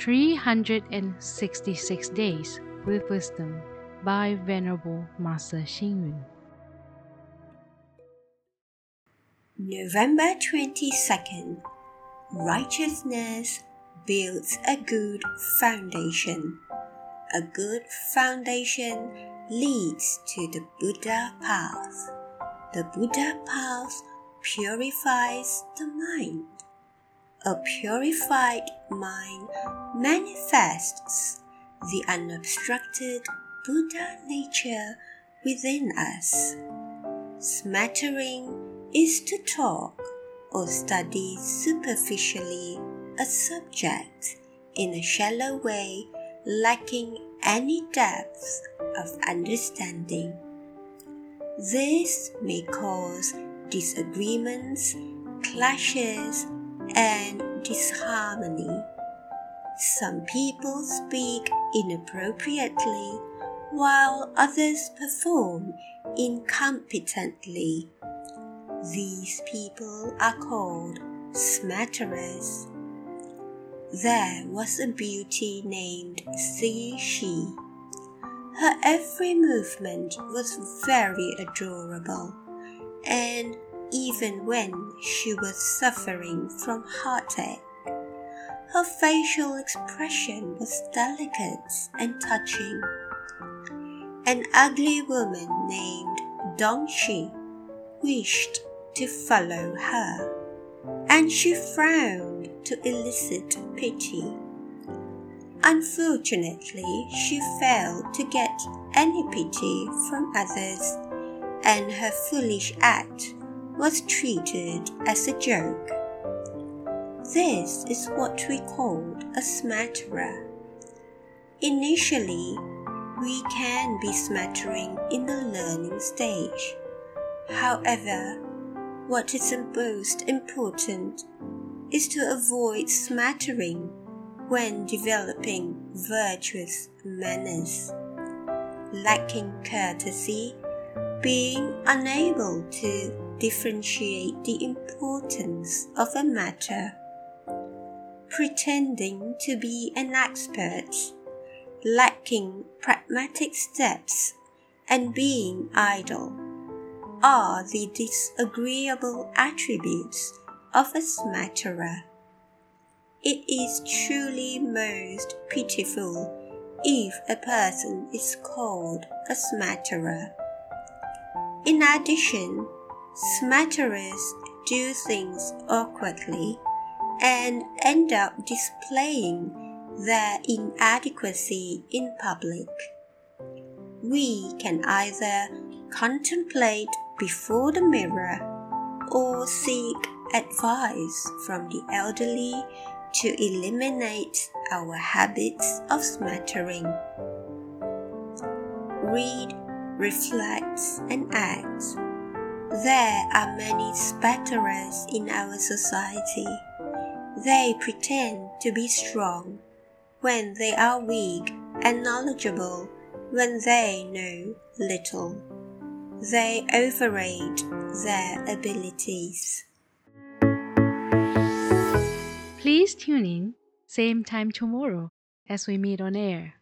366 Days with Wisdom by Venerable Master Xing Yun. November 22nd Righteousness builds a good foundation. A good foundation leads to the Buddha path. The Buddha path purifies the mind. A purified mind manifests the unobstructed Buddha nature within us. Smattering is to talk or study superficially a subject in a shallow way, lacking any depth of understanding. This may cause disagreements, clashes, and disharmony. Some people speak inappropriately, while others perform incompetently. These people are called smatterers. There was a beauty named Xishi. Her every movement was very adorable, and even when she was suffering from heartache, her facial expression was delicate and touching. An ugly woman named Dongshi wished to follow her, and she frowned to elicit pity. Unfortunately, she failed to get any pity from others, and her foolish act was treated as a joke. This is what we called a smatterer. Initially, we can be smattering in the learning stage. However, what is most important is to avoid smattering when developing virtuous manners. Lacking courtesy, being unable to differentiate the importance of a matter, pretending to be an expert, lacking pragmatic steps, and being idle are the disagreeable attributes of a smatterer. It is truly most pitiful if a person is called a smatterer. In addition, smatterers do things awkwardly and end up displaying their inadequacy in public. We can either contemplate before the mirror or seek advice from the elderly to eliminate our habits of smattering. Read, reflect, and acts. There are many smatterers in our society. They pretend to be strong when they are weak and knowledgeable when they know little they overrate their abilities. Please tune in, same time tomorrow as we meet on air.